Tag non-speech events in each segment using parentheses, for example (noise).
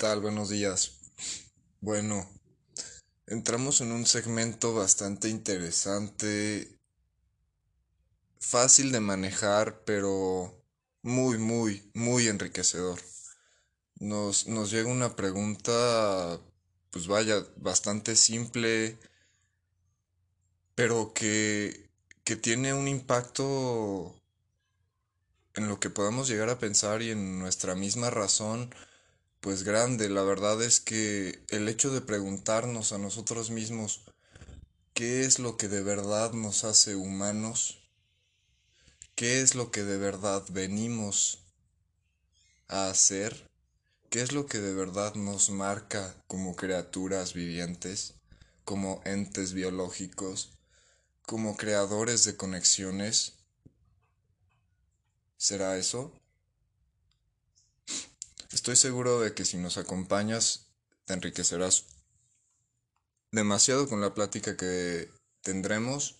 tal? Buenos días. Bueno, entramos en un segmento bastante interesante, fácil de manejar, pero muy, muy, muy enriquecedor. Nos, nos llega una pregunta, pues vaya, bastante simple, pero que, que tiene un impacto en lo que podamos llegar a pensar y en nuestra misma razón, pues grande. La verdad es que el hecho de preguntarnos a nosotros mismos qué es lo que de verdad nos hace humanos, qué es lo que de verdad venimos a hacer, qué es lo que de verdad nos marca como criaturas vivientes, como entes biológicos, como creadores de conexiones, ¿Será eso? Estoy seguro de que si nos acompañas te enriquecerás demasiado con la plática que tendremos.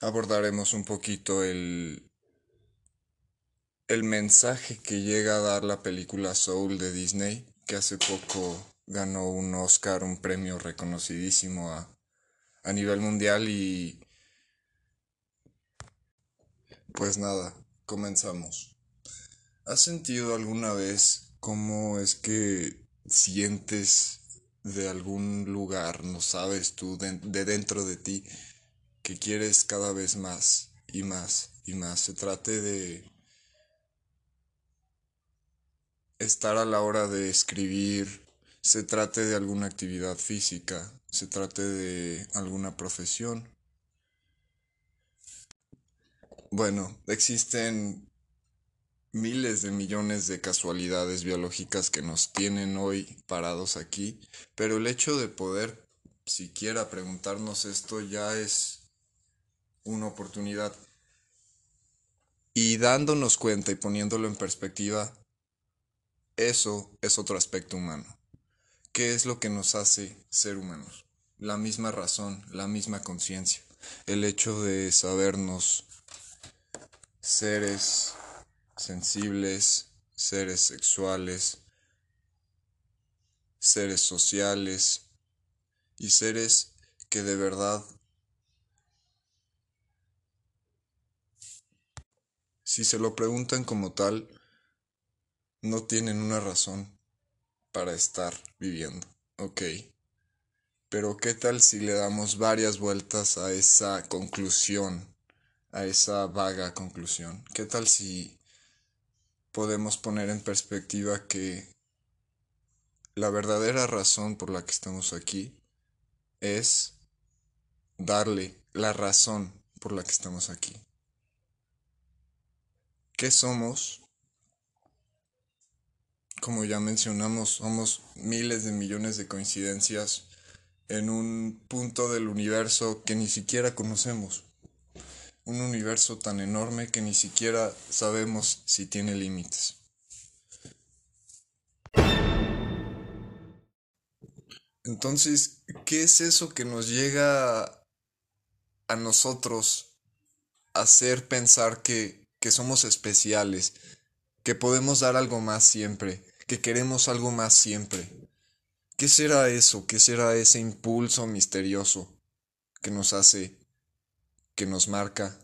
Abordaremos un poquito el, el mensaje que llega a dar la película Soul de Disney, que hace poco ganó un Oscar, un premio reconocidísimo a, a nivel mundial y pues nada, Comenzamos. ¿Has sentido alguna vez cómo es que sientes de algún lugar, no sabes tú, de, dentro de ti, que quieres cada vez más y más y más? Se trate de estar a la hora de escribir, se trate de alguna actividad física, se trate de alguna profesión bueno, existen miles de millones de casualidades biológicas que nos tienen hoy parados aquí, pero el hecho de poder siquiera preguntarnos esto ya es una oportunidad. Y dándonos cuenta y poniéndolo en perspectiva, eso es otro aspecto humano. ¿Qué es lo que nos hace ser humanos? La misma razón, la misma conciencia, el hecho de sabernos seres sensibles, seres sexuales, seres sociales y seres que de verdad si se lo preguntan como tal, no tienen una razón para estar viviendo. Ok. Pero ¿qué tal si le damos varias vueltas a esa conclusión a esa vaga conclusión? ¿Qué tal si podemos poner en perspectiva que la verdadera razón por la que estamos aquí es darle la razón por la que estamos aquí? ¿Qué somos? Como ya mencionamos, somos miles de millones de coincidencias en un punto del universo que ni siquiera conocemos un universo tan enorme que ni siquiera sabemos si tiene límites. Entonces, ¿qué es eso que nos llega a nosotros a hacer pensar que, que somos especiales, que podemos dar algo más siempre, que queremos algo más siempre? ¿Qué será eso? ¿Qué será ese impulso misterioso que nos hace que nos marca.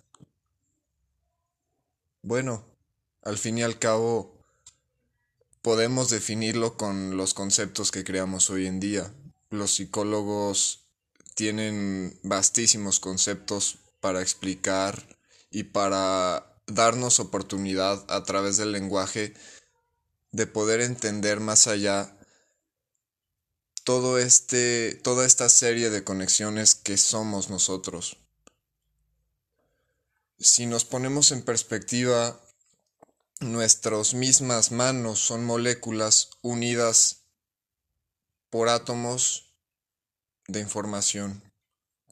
Bueno, al fin y al cabo, podemos definirlo con los conceptos que creamos hoy en día. Los psicólogos tienen vastísimos conceptos para explicar y para darnos oportunidad a través del lenguaje de poder entender más allá todo este toda esta serie de conexiones que somos nosotros si nos ponemos en perspectiva, nuestras mismas manos son moléculas unidas por átomos de información,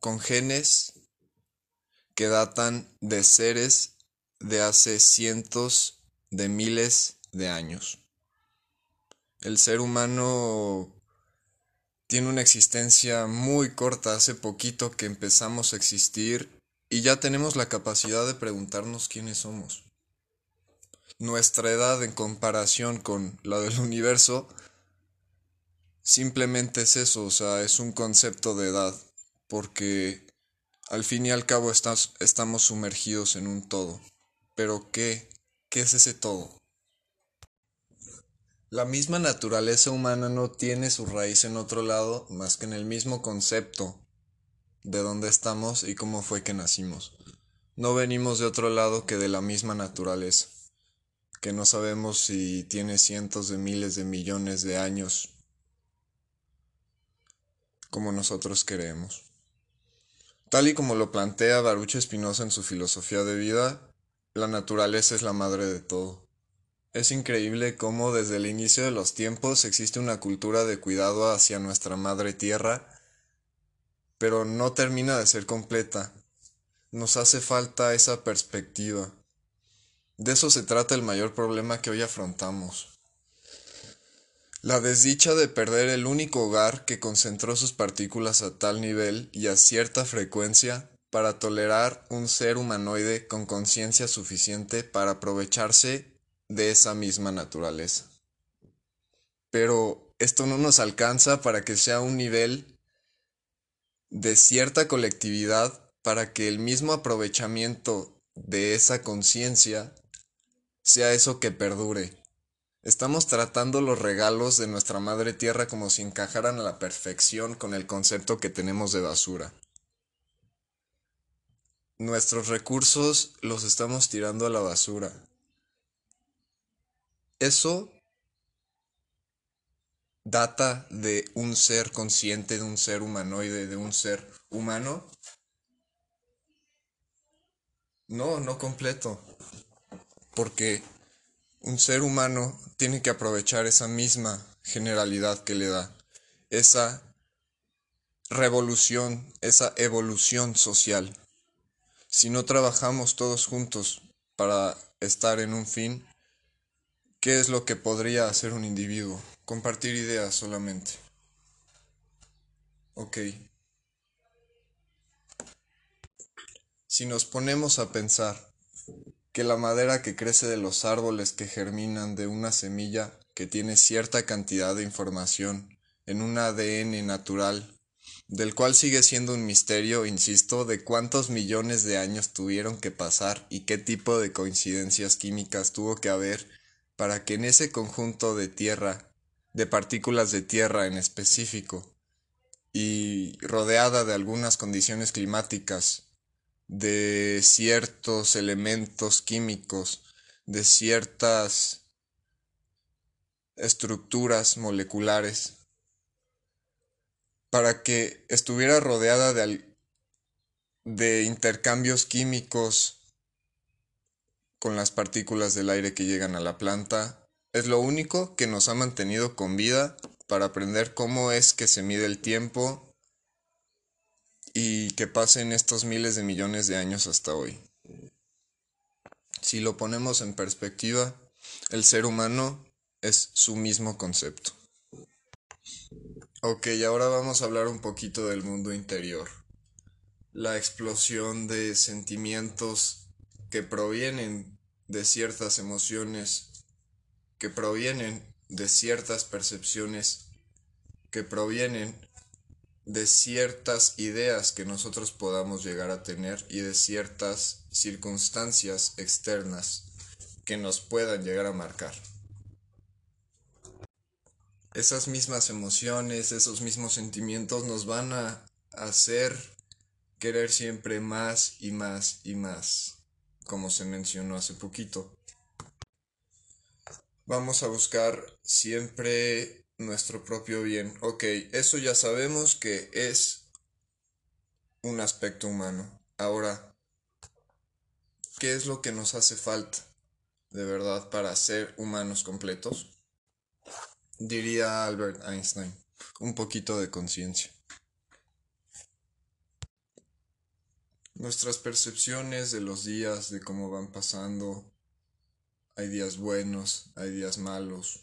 con genes que datan de seres de hace cientos de miles de años. El ser humano tiene una existencia muy corta, hace poquito que empezamos a existir y ya tenemos la capacidad de preguntarnos quiénes somos. Nuestra edad en comparación con la del (laughs) universo simplemente es eso, o sea, es un concepto de edad, porque al fin y al cabo estamos sumergidos en un todo. Pero ¿qué? ¿Qué es ese todo? La misma naturaleza humana no tiene su raíz en otro lado más que en el mismo concepto de dónde estamos y cómo fue que nacimos. No venimos de otro lado que de la misma naturaleza, que no sabemos si tiene cientos de miles de millones de años como nosotros creemos. Tal y como lo plantea Baruch Espinosa en su filosofía de vida, la naturaleza es la madre de todo. Es increíble cómo desde el inicio de los tiempos existe una cultura de cuidado hacia nuestra madre tierra, pero no termina de ser completa. Nos hace falta esa perspectiva. De eso se trata el mayor problema que hoy afrontamos. La desdicha de perder el único hogar que concentró sus partículas a tal nivel y a cierta frecuencia para tolerar un ser humanoide con conciencia suficiente para aprovecharse de esa misma naturaleza. Pero esto no nos alcanza para que sea un nivel de cierta colectividad para que el mismo aprovechamiento de esa conciencia sea eso que perdure. Estamos tratando los regalos de nuestra madre tierra como si encajaran a la perfección con el concepto que tenemos de basura. Nuestros recursos los estamos tirando a la basura. Eso data de un ser consciente, de un ser humanoide, de un ser humano. No, no completo. Porque un ser humano tiene que aprovechar esa misma generalidad que le da, esa revolución, esa evolución social. Si no trabajamos todos juntos para estar en un fin, ¿qué es lo que podría hacer un individuo? Compartir ideas solamente. Ok. Si nos ponemos a pensar que la madera que crece de los árboles que germinan de una semilla que tiene cierta cantidad de información en un ADN natural, del cual sigue siendo un misterio, insisto, de cuántos millones de años tuvieron que pasar y qué tipo de coincidencias químicas tuvo que haber para que en ese conjunto de tierra, de partículas de tierra en específico, y rodeada de algunas condiciones climáticas de ciertos elementos químicos, de ciertas estructuras moleculares, para que estuviera rodeada de, de intercambios químicos con las partículas del aire que llegan a la planta, es lo único que nos ha mantenido con vida para aprender cómo es que se mide el tiempo y que pasen estos miles de millones de años hasta hoy. Si lo ponemos en perspectiva, el ser humano es su mismo concepto. Ok, ahora vamos a hablar un poquito del mundo interior. La explosión de sentimientos que provienen de ciertas emociones, que provienen de ciertas percepciones, que provienen de ciertas ideas que nosotros podamos llegar a tener y de ciertas circunstancias externas que nos puedan llegar a marcar. Esas mismas emociones, esos mismos sentimientos nos van a hacer querer siempre más y más y más, como se mencionó hace poquito. Vamos a buscar siempre nuestro propio bien. Ok, eso ya sabemos que es un aspecto humano. Ahora, ¿qué es lo que nos hace falta de verdad para ser humanos completos? Diría Albert Einstein, un poquito de conciencia. Nuestras percepciones de los días, de cómo van pasando, hay días buenos, hay días malos,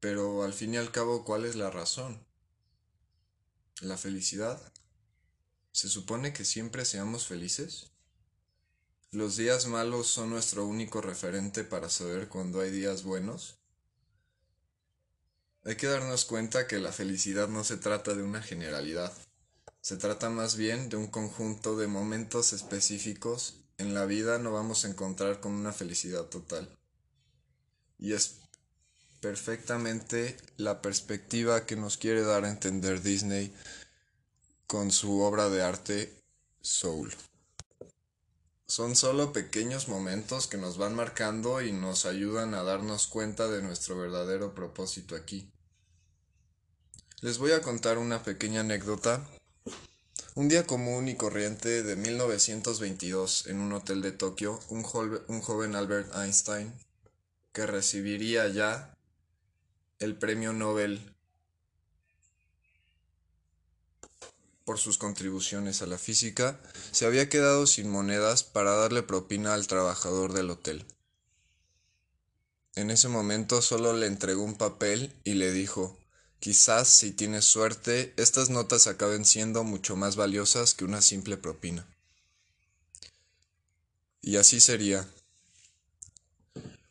pero al fin y al cabo, ¿cuál es la razón? ¿La felicidad? ¿Se supone que siempre seamos felices? ¿Los días malos son nuestro único referente para saber cuándo hay días buenos? Hay que darnos cuenta que la felicidad no se trata de una generalidad, se trata más bien de un conjunto de momentos específicos. En la vida no vamos a encontrar con una felicidad total. Y es perfectamente la perspectiva que nos quiere dar a entender Disney con su obra de arte Soul. Son solo pequeños momentos que nos van marcando y nos ayudan a darnos cuenta de nuestro verdadero propósito aquí. Les voy a contar una pequeña anécdota. Un día común y corriente de 1922 en un hotel de Tokio, un, un joven Albert Einstein, que recibiría ya el premio Nobel por sus contribuciones a la física, se había quedado sin monedas para darle propina al trabajador del hotel. En ese momento solo le entregó un papel y le dijo, quizás si tienes suerte, estas notas acaben siendo mucho más valiosas que una simple propina. Y así sería.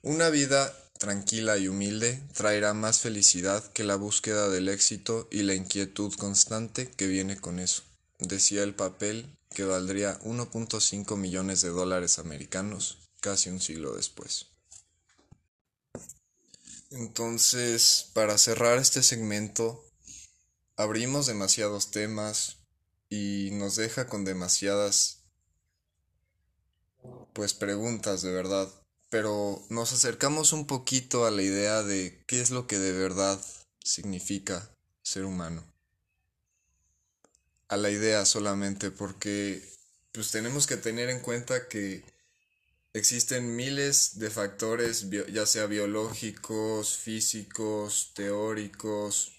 Una vida tranquila y humilde traerá más felicidad que la búsqueda del éxito y la inquietud constante que viene con eso, decía el papel que valdría 1.5 millones de dólares americanos casi un siglo después. Entonces, para cerrar este segmento, abrimos demasiados temas y nos deja con demasiadas pues preguntas de verdad pero nos acercamos un poquito a la idea de qué es lo que de verdad significa ser humano. A la idea solamente porque pues tenemos que tener en cuenta que existen miles de factores, ya sea biológicos, físicos, teóricos,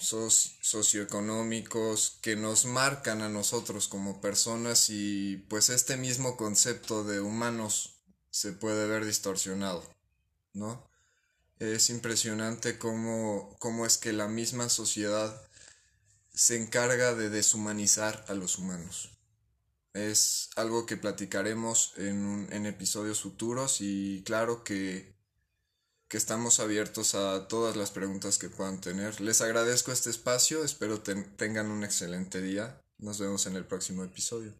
socioeconómicos que nos marcan a nosotros como personas y pues este mismo concepto de humanos se puede ver distorsionado, ¿no? Es impresionante cómo, cómo es que la misma sociedad se encarga de deshumanizar a los humanos. Es algo que platicaremos en, en episodios futuros y claro que que estamos abiertos a todas las preguntas que puedan tener. Les agradezco este espacio, espero tengan un excelente día. Nos vemos en el próximo episodio.